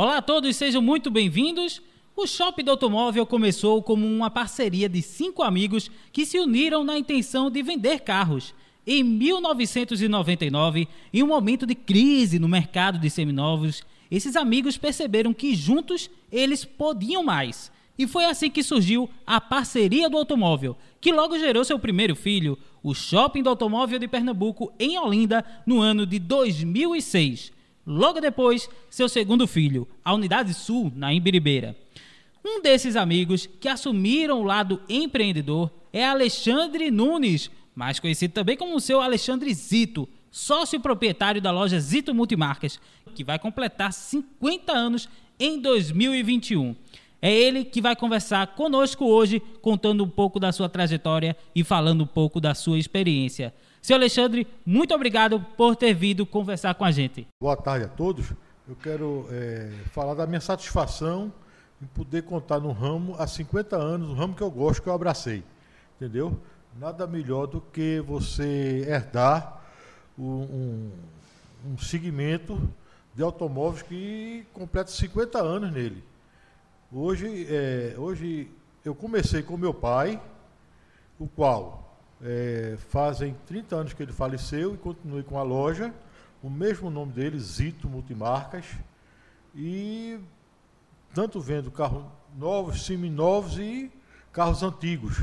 Olá a todos, sejam muito bem-vindos. O Shopping do Automóvel começou como uma parceria de cinco amigos que se uniram na intenção de vender carros. Em 1999, em um momento de crise no mercado de seminovos, esses amigos perceberam que juntos eles podiam mais. E foi assim que surgiu a parceria do automóvel, que logo gerou seu primeiro filho, o Shopping do Automóvel de Pernambuco, em Olinda, no ano de 2006. Logo depois, seu segundo filho, a Unidade Sul, na Imbiribeira. Um desses amigos que assumiram o lado empreendedor é Alexandre Nunes, mais conhecido também como seu Alexandre Zito, sócio proprietário da loja Zito Multimarcas, que vai completar 50 anos em 2021. É ele que vai conversar conosco hoje, contando um pouco da sua trajetória e falando um pouco da sua experiência. Seu Alexandre, muito obrigado por ter vindo conversar com a gente. Boa tarde a todos. Eu quero é, falar da minha satisfação em poder contar no ramo há 50 anos, um ramo que eu gosto, que eu abracei. Entendeu? Nada melhor do que você herdar um, um, um segmento de automóveis que completa 50 anos nele. Hoje, é, hoje eu comecei com meu pai, o qual é, fazem 30 anos que ele faleceu e continuei com a loja, o mesmo nome dele, Zito Multimarcas, e tanto vendo carros novos, seminovos e carros antigos.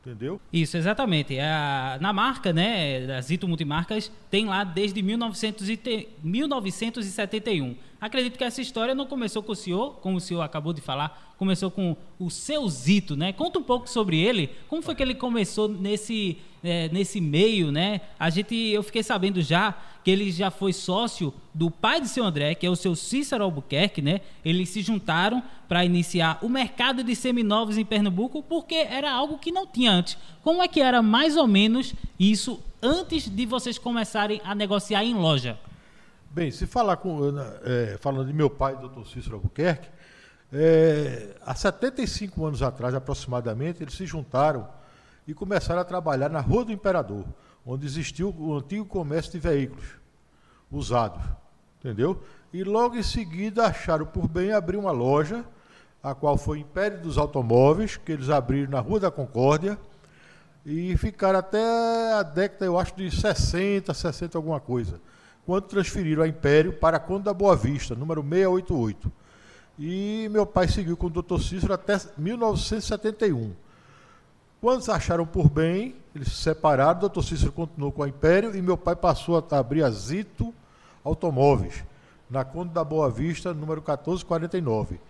Entendeu? Isso, exatamente. É na marca, né, da Zito Multimarcas, tem lá desde 1971. Acredito que essa história não começou com o senhor, como o senhor acabou de falar, começou com o seu Zito, né? Conta um pouco sobre ele. Como foi que ele começou nesse, é, nesse meio, né? A gente, eu fiquei sabendo já que ele já foi sócio do pai de seu André, que é o seu Cícero Albuquerque, né? Eles se juntaram para iniciar o mercado de seminovos em Pernambuco, porque era algo que não tinha antes. Como é que era mais ou menos isso antes de vocês começarem a negociar em loja? Bem, se falar com, é, falando de meu pai, doutor Cícero Albuquerque, é, há 75 anos atrás, aproximadamente, eles se juntaram e começaram a trabalhar na Rua do Imperador, onde existiu o antigo comércio de veículos usados, entendeu? E logo em seguida acharam por bem abrir uma loja, a qual foi Império dos Automóveis, que eles abriram na Rua da Concórdia, e ficaram até a década, eu acho, de 60, 60 alguma coisa, quando transferiram a Império para a Conde da Boa Vista, número 688. E meu pai seguiu com o doutor Cícero até 1971. Quando acharam por bem, eles se separaram, o doutor Cícero continuou com a Império e meu pai passou a abrir a Zito Automóveis, na Conde da Boa Vista, número 1449,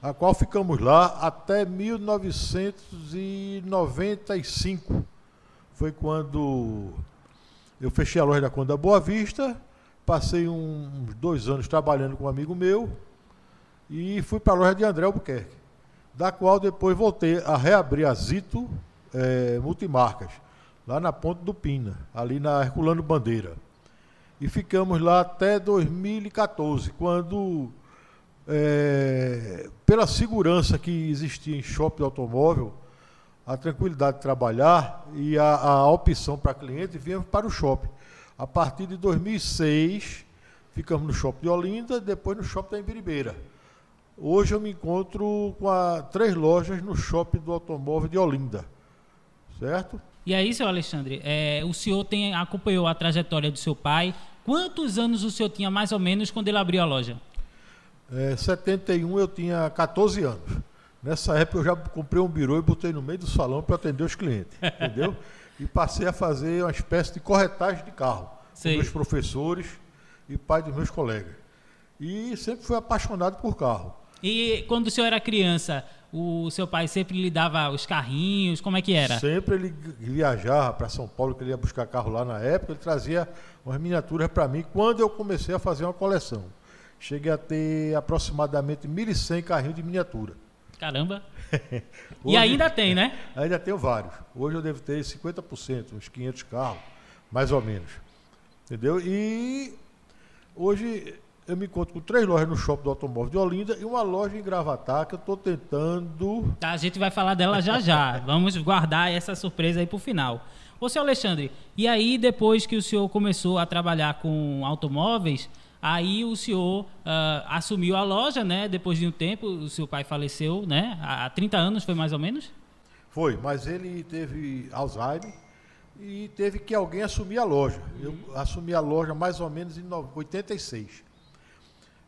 a qual ficamos lá até 1995. Foi quando eu fechei a loja da Conde da Boa Vista, passei uns dois anos trabalhando com um amigo meu e fui para a loja de André Albuquerque, da qual depois voltei a reabrir a Zito é, multimarcas, lá na Ponte do Pina, ali na Herculano Bandeira. E ficamos lá até 2014, quando, é, pela segurança que existia em shopping automóvel, a tranquilidade de trabalhar e a, a opção para cliente, viemos para o shopping. A partir de 2006, ficamos no shopping de Olinda, depois no shopping da Embiribeira. Hoje eu me encontro com a, três lojas no shopping do automóvel de Olinda certo? E aí, seu Alexandre, é, o senhor tem, acompanhou a trajetória do seu pai. Quantos anos o senhor tinha mais ou menos quando ele abriu a loja? É, 71 eu tinha 14 anos. Nessa época eu já comprei um birô e botei no meio do salão para atender os clientes, entendeu? E passei a fazer uma espécie de corretagem de carro Sei. com meus professores e pai dos meus colegas. E sempre fui apaixonado por carro. E quando o senhor era criança, o seu pai sempre lhe dava os carrinhos? Como é que era? Sempre ele viajava para São Paulo, que ele ia buscar carro lá na época, ele trazia umas miniaturas para mim quando eu comecei a fazer uma coleção. Cheguei a ter aproximadamente 1.100 carrinhos de miniatura. Caramba! Hoje, e ainda tem, né? Ainda tenho vários. Hoje eu devo ter 50%, uns 500 carros, mais ou menos. Entendeu? E hoje eu me encontro com três lojas no shopping do automóvel de Olinda e uma loja em Gravatar que eu estou tentando. Tá, a gente vai falar dela já já. Vamos guardar essa surpresa aí para o final. Ô, senhor Alexandre, e aí depois que o senhor começou a trabalhar com automóveis, Aí o senhor uh, assumiu a loja, né? Depois de um tempo, o seu pai faleceu, né? Há 30 anos foi mais ou menos? Foi, mas ele teve Alzheimer e teve que alguém assumir a loja. Eu assumi a loja mais ou menos em 86.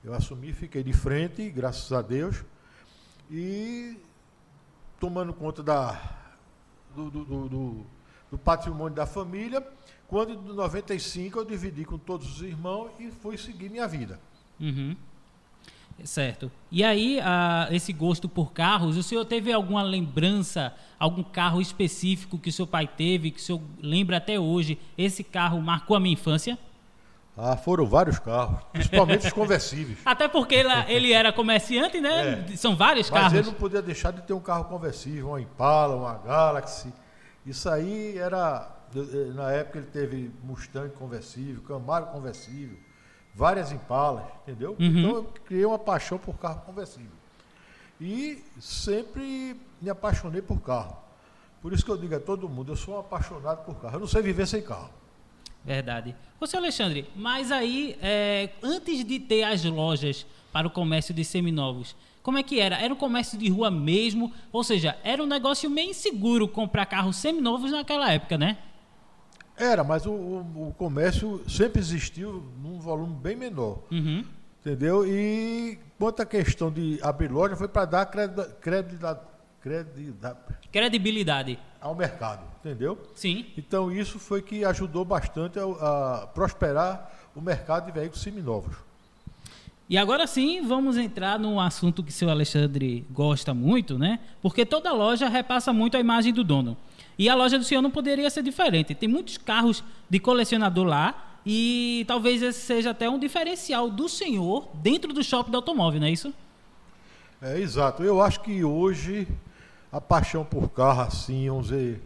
Eu assumi, fiquei de frente, graças a Deus, e tomando conta da, do, do, do, do patrimônio da família. Quando em 95 eu dividi com todos os irmãos e fui seguir minha vida. Uhum. Certo. E aí, a, esse gosto por carros, o senhor teve alguma lembrança, algum carro específico que o seu pai teve, que o senhor lembra até hoje? Esse carro marcou a minha infância? Ah, foram vários carros, principalmente os conversíveis. Até porque ele, ele era comerciante, né? É. São vários Mas carros. Mas ele não podia deixar de ter um carro conversível, uma Impala, uma Galaxy. Isso aí era. Na época ele teve Mustang conversível, Camaro conversível várias Impalas, entendeu? Uhum. Então eu criei uma paixão por carro conversível. E sempre me apaixonei por carro. Por isso que eu digo a todo mundo, eu sou um apaixonado por carro. Eu não sei viver sem carro. Verdade. Ô, seu Alexandre, mas aí, é, antes de ter as lojas para o comércio de seminovos, como é que era? Era um comércio de rua mesmo? Ou seja, era um negócio meio inseguro comprar carros seminovos naquela época, né? Era, mas o, o, o, comércio sempre existiu num volume bem menor. Uhum. Entendeu? E quanto à questão de abrir loja, foi para dar credibilidade, credibilidade ao mercado, entendeu? Sim. Então isso foi que ajudou bastante a, a prosperar o mercado de veículos seminovos. E agora sim, vamos entrar num assunto que seu Alexandre gosta muito, né? Porque toda loja repassa muito a imagem do dono. E a loja do senhor não poderia ser diferente. Tem muitos carros de colecionador lá e talvez esse seja até um diferencial do senhor dentro do shopping do automóvel, não é isso? É, exato. Eu acho que hoje a paixão por carro, assim, vamos dizer,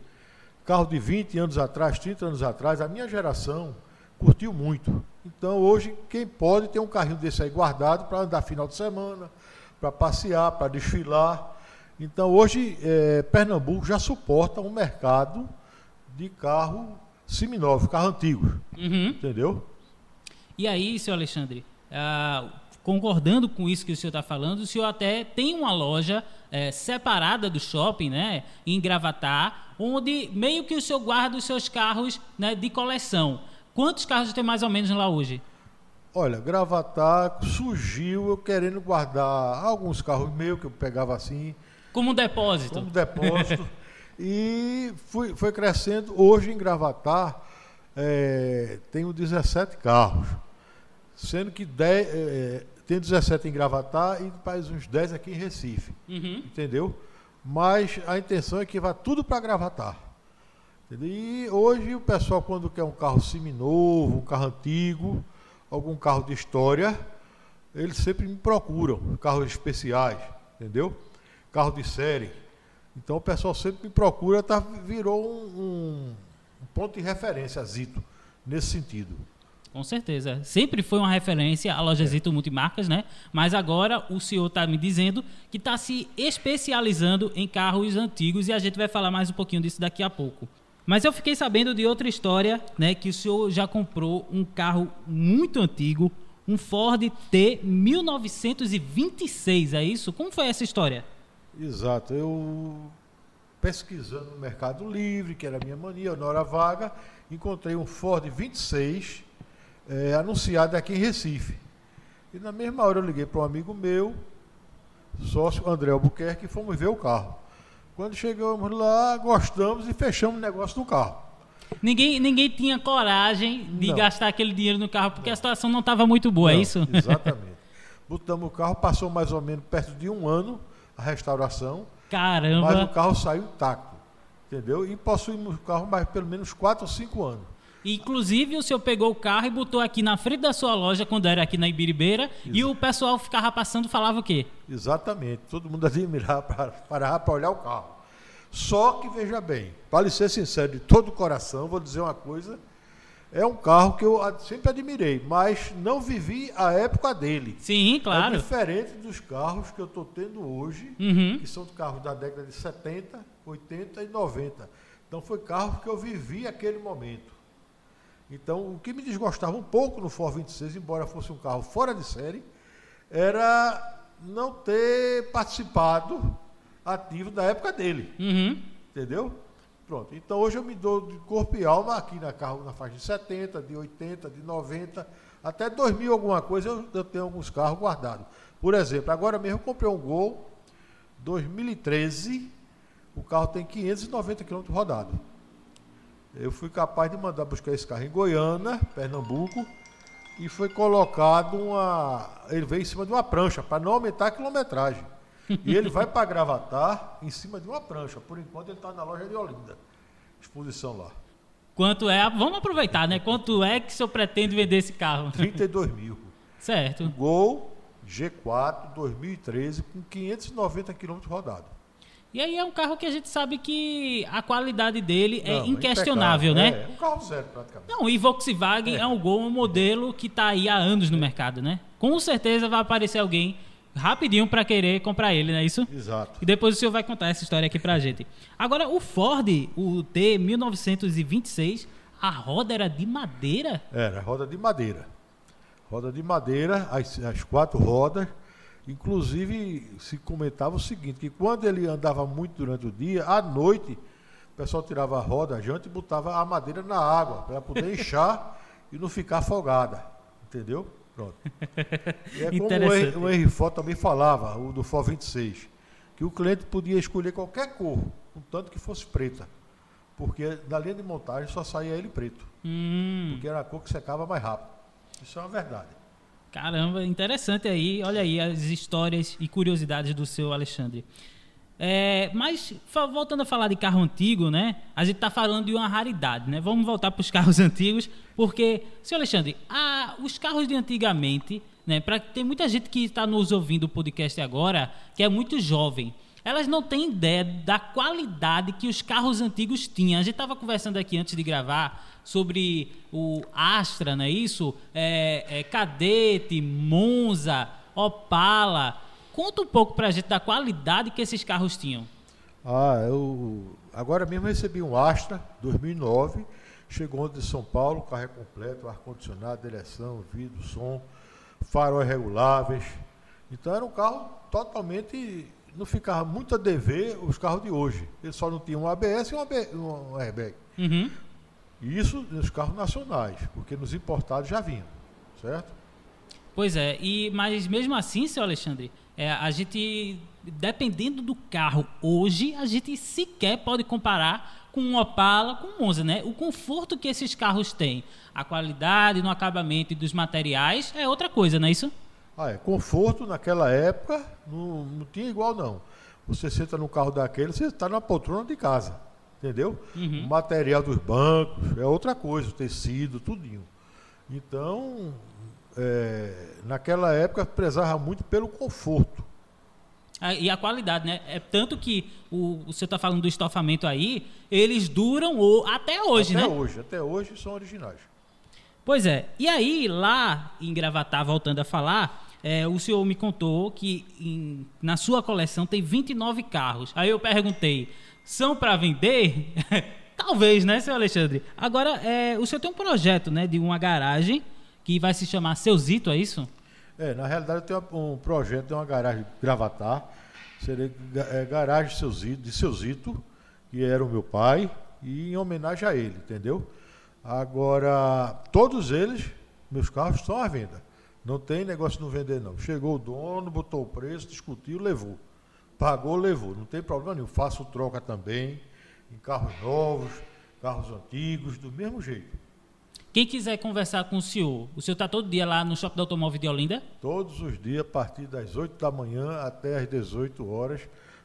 carro de 20 anos atrás, 30 anos atrás, a minha geração curtiu muito. Então hoje, quem pode ter um carrinho desse aí guardado para andar final de semana, para passear, para desfilar. Então, hoje, é, Pernambuco já suporta um mercado de carro seminovo, carro antigo. Uhum. Entendeu? E aí, senhor Alexandre, ah, concordando com isso que o senhor está falando, o senhor até tem uma loja é, separada do shopping, né, em Gravatar, onde meio que o senhor guarda os seus carros né, de coleção. Quantos carros tem mais ou menos lá hoje? Olha, Gravatar surgiu eu querendo guardar alguns carros meus que eu pegava assim, como um depósito. Como depósito. e fui, foi crescendo. Hoje em Gravatar é, tenho 17 carros. Sendo que 10, é, tem 17 em Gravatar e mais uns 10 aqui em Recife. Uhum. Entendeu? Mas a intenção é que vá tudo para Gravatar. E hoje o pessoal, quando quer um carro seminovo, um carro antigo, algum carro de história, eles sempre me procuram, carros especiais, entendeu? carro de série. Então o pessoal sempre me procura, tá, virou um, um ponto de referência, Zito, nesse sentido. Com certeza. Sempre foi uma referência a loja é. Zito Multimarcas, né? Mas agora o senhor está me dizendo que está se especializando em carros antigos e a gente vai falar mais um pouquinho disso daqui a pouco. Mas eu fiquei sabendo de outra história, né? Que o senhor já comprou um carro muito antigo, um Ford T 1926, é isso? Como foi essa história? Exato. Eu pesquisando no Mercado Livre, que era a minha mania, na hora vaga, encontrei um Ford 26 é, anunciado aqui em Recife. E na mesma hora eu liguei para um amigo meu, sócio André Albuquerque, e fomos ver o carro. Quando chegamos lá, gostamos e fechamos o negócio do carro. Ninguém, ninguém tinha coragem de não. gastar aquele dinheiro no carro, porque não. a situação não estava muito boa, é não, é isso? Exatamente. Botamos o carro, passou mais ou menos perto de um ano a restauração. Caramba! Mas o carro saiu intacto. Entendeu? E possuímos o carro mais pelo menos 4 ou 5 anos. Inclusive, o senhor pegou o carro e botou aqui na frente da sua loja, quando era aqui na Ibiribeira, e o pessoal ficava passando falava o quê? Exatamente. Todo mundo admirava, parava para olhar o carro. Só que, veja bem, para ser sincero de todo o coração, vou dizer uma coisa é um carro que eu sempre admirei, mas não vivi a época dele. Sim, claro. É diferente dos carros que eu estou tendo hoje, uhum. que são carros da década de 70, 80 e 90. Então foi carro que eu vivi aquele momento. Então, o que me desgostava um pouco no Ford 26, embora fosse um carro fora de série, era não ter participado ativo da época dele. Uhum. Entendeu? Pronto. Então hoje eu me dou de corpo e alma aqui na carro na faixa de 70, de 80, de 90, até 2000 alguma coisa eu, eu tenho alguns carros guardados. Por exemplo, agora mesmo eu comprei um Gol 2013, o carro tem 590 km rodado. Eu fui capaz de mandar buscar esse carro em Goiânia, Pernambuco, e foi colocado uma. Ele veio em cima de uma prancha, para não aumentar a quilometragem. E ele vai para Gravatar em cima de uma prancha. Por enquanto ele está na loja de Olinda. Exposição lá. Quanto é? Vamos aproveitar, né? Quanto é que o senhor pretende vender esse carro? 32 mil. Certo. Gol G4 2013 com 590 km rodado. E aí é um carro que a gente sabe que a qualidade dele é Não, inquestionável, impecável. né? É, um carro zero praticamente. Não, e Volkswagen é, É. um Gol, um modelo que está aí há anos no mercado, né? Com certeza vai aparecer alguém rapidinho para querer comprar ele, não é isso? Exato. E depois o senhor vai contar essa história aqui pra gente. Agora, o Ford, o T 1926, a roda era de madeira? Era roda de madeira. Roda de madeira, as, as quatro rodas. Inclusive, se comentava o seguinte, que quando ele andava muito durante o dia, à noite, o pessoal tirava a roda, a janta e botava a madeira na água, para poder inchar e não ficar afogada. Entendeu? Pronto. E é como o Henry Ford também falava, o do Ford 26, que o cliente podia escolher qualquer cor, contanto que fosse preta. Porque na linha de montagem só saía ele preto. Hum, Porque era a cor que secava mais rápido. Isso é uma verdade. Caramba, interessante aí. Olha aí as histórias e curiosidades do seu Alexandre. É, mas voltando a falar de carro antigo, né? A gente está falando de uma raridade, né? Vamos voltar para os carros antigos, porque, senhor Alexandre, a- os carros de antigamente, né? Para tem muita gente que está nos ouvindo o podcast agora que é muito jovem. Elas não têm ideia da qualidade que os carros antigos tinham. A gente estava conversando aqui antes de gravar sobre o Astra, não é isso? É, é, Cadete, Monza, Opala. Conta um pouco pra gente da qualidade que esses carros tinham. Ah, eu agora mesmo recebi um Astra 2009, chegou de São Paulo, carro é completo, ar-condicionado, direção, vidro, som, faróis reguláveis. Então era um carro totalmente. Não ficava muito a dever os carros de hoje. Ele só não tinha um ABS e um, AB, um airbag. Uhum. E isso nos carros nacionais, porque nos importados já vinham, certo? Pois é, e, mas mesmo assim, seu Alexandre, é, a gente, dependendo do carro hoje, a gente sequer pode comparar com um Opala, com um Monza, né? O conforto que esses carros têm, a qualidade no acabamento e dos materiais é outra coisa, não é isso? Ah, é. Conforto naquela época não, não tinha igual, não. Você senta no carro daquele, você está na poltrona de casa. Entendeu? O material dos bancos é outra coisa, o tecido, tudinho. Então, é, naquela época prezava muito pelo conforto. Ah, E a qualidade, né? É tanto que o, o senhor está falando do estofamento aí, eles duram o, até hoje, até né? hoje, até hoje são originais. Pois é. E aí, lá em Gravatar, voltando a falar, é, o senhor me contou que em- na sua coleção tem 29 carros. Aí eu perguntei, são para vender? Talvez, né, seu Alexandre? Agora, é, o senhor tem um projeto, né, de uma garagem que vai se chamar Seuzito, é isso? É, na realidade eu tenho um projeto de uma garagem Gravatar, seria é, garagem seu Zito, de seu Zito, que era o meu pai, e em homenagem a ele, entendeu? Agora, todos eles, meus carros estão à venda. Não tem negócio de não vender, não. Chegou o dono, botou o preço, discutiu, levou. Pagou, levou. Não tem problema nenhum. Faço troca também em carros novos, carros antigos, do mesmo jeito. Quem quiser conversar com o senhor, o senhor está todo dia lá no Shopping do Automóvel de Olinda? Todos os dias, a partir das 8 da manhã até as 18 horas,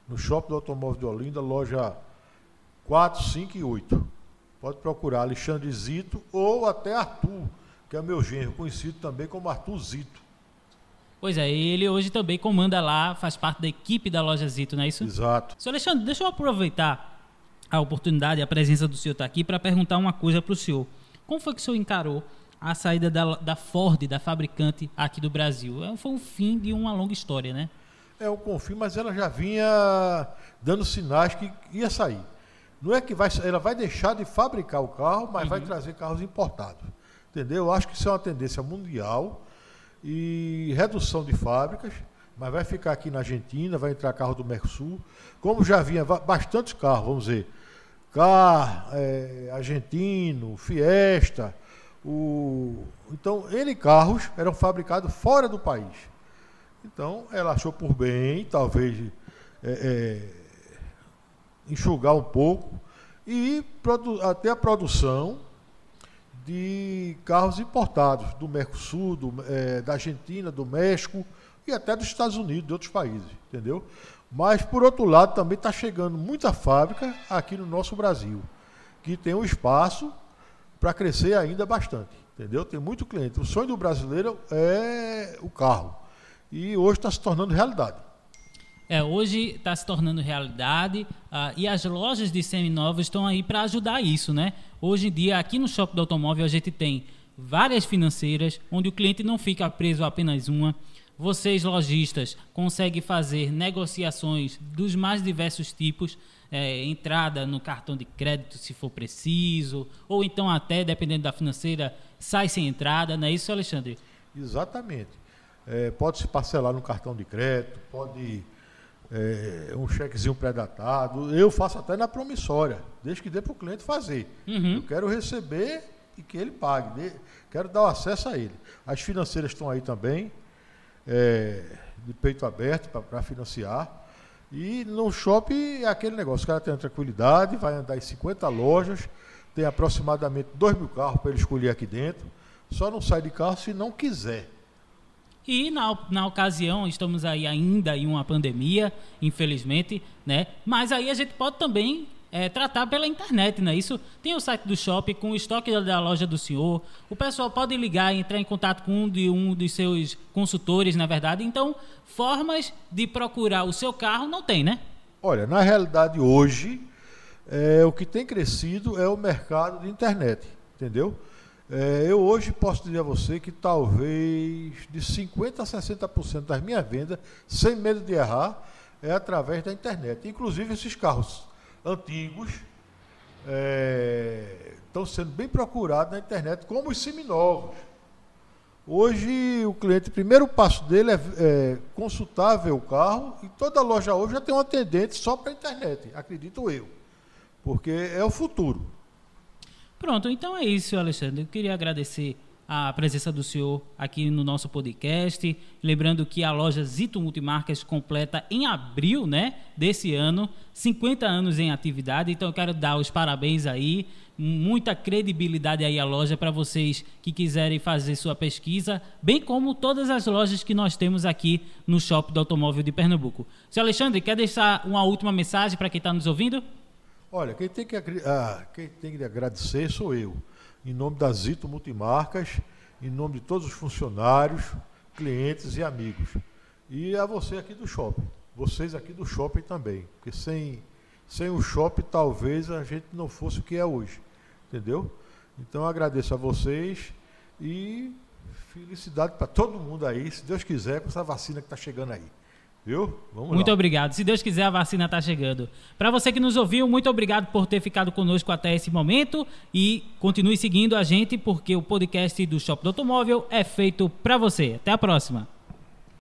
no Shopping do Automóvel de Olinda, loja 4, 5 e 8. Pode procurar Alexandre Zito ou até Arthur, que é meu genro, conhecido também como Arthur Zito. Pois é, ele hoje também comanda lá, faz parte da equipe da loja Zito, não é isso? Exato. Senhor Alexandre, deixa eu aproveitar a oportunidade, a presença do senhor estar aqui para perguntar uma coisa para o senhor. Como foi que o senhor encarou a saída da, da Ford, da fabricante aqui do Brasil? É, Foi um fim de uma longa história, né? É, eu confio, mas ela já vinha dando sinais que ia sair. Não é que vai, ela vai deixar de fabricar o carro, mas Uhum. vai trazer carros importados. Entendeu? Eu acho que isso é uma tendência mundial e redução de fábricas, mas vai ficar aqui na Argentina, vai entrar carro do Mercosul. Como já vinha bastantes carros, vamos dizer, Car, eh, Argentino, Fiesta, o... então N carros eram fabricados fora do país. Então ela achou por bem, talvez eh, eh, enxugar um pouco e até a produção de carros importados do Mercosul, do, eh, da Argentina, do México e até dos Estados Unidos, de outros países, entendeu? Mas, por outro lado, também está chegando muita fábrica aqui no nosso Brasil, que tem um espaço para crescer ainda bastante, entendeu? Tem muito cliente. O sonho do brasileiro é o carro. E hoje está se tornando realidade. É, hoje está se tornando realidade ah, e as lojas de seminovos estão aí para ajudar isso, né? Hoje em dia, aqui no Shopping do Automóvel, a gente tem várias financeiras, onde o cliente não fica preso a apenas uma. Vocês, lojistas, conseguem fazer negociações dos mais diversos tipos, é, entrada no cartão de crédito, se for preciso, ou então até, dependendo da financeira, sai sem entrada, não é isso, Alexandre? Exatamente. É, pode se parcelar no cartão de crédito, pode é, um chequezinho pré-datado. Eu faço até na promissória, desde que dê para o cliente fazer. Uhum. Eu quero receber e que ele pague. dê- quero dar o acesso a ele. As financeiras estão aí também, é, de peito aberto para financiar. E no shopping é aquele negócio, o cara tem a tranquilidade, vai andar em 50 lojas, tem aproximadamente 2 mil carros para ele escolher aqui dentro. Só não sai de carro se não quiser. E na, na ocasião, estamos aí ainda em uma pandemia, infelizmente, né? Mas aí a gente pode também é, tratar pela internet, não é isso? Tem o site do shopping com o estoque da, da loja do senhor. O pessoal pode ligar e entrar em contato com um de um dos seus consultores, na verdade. Então, formas de procurar o seu carro não tem, né? Olha, na realidade hoje, é, o que tem crescido é o mercado de internet, entendeu? É, eu hoje posso dizer a você que talvez de 50% a 60% das minhas vendas, sem medo de errar, é através da internet. Inclusive esses carros antigos é, estão sendo bem procurados na internet, como os seminovos. Hoje o cliente, o primeiro passo dele é, é consultar, ver o carro, e toda loja hoje já tem um atendente só para a internet, acredito eu. Porque é o futuro. Pronto, então é isso, Alexandre. Eu queria agradecer a presença do senhor aqui no nosso podcast. Lembrando que a loja Zito Multimarcas completa em abril né, desse ano 50 anos em atividade. Então eu quero dar os parabéns aí. Muita credibilidade aí à loja para vocês que quiserem fazer sua pesquisa, bem como todas as lojas que nós temos aqui no Shopping do Automóvel de Pernambuco. Seu Alexandre, quer deixar uma última mensagem para quem está nos ouvindo? Olha, quem tem, que, ah, quem tem que agradecer sou eu. Em nome da Zito Multimarcas, em nome de todos os funcionários, clientes e amigos. E a você aqui do shopping. Vocês aqui do shopping também. Porque sem, sem o shopping talvez a gente não fosse o que é hoje. Entendeu? Então agradeço a vocês e felicidade para todo mundo aí, se Deus quiser, com essa vacina que está chegando aí. Viu? Vamos Muito lá. obrigado. Se Deus quiser, a vacina está chegando. Para você que nos ouviu, muito obrigado por ter ficado conosco até esse momento e continue seguindo a gente porque o podcast do Shopping do Automóvel é feito para você. Até a próxima.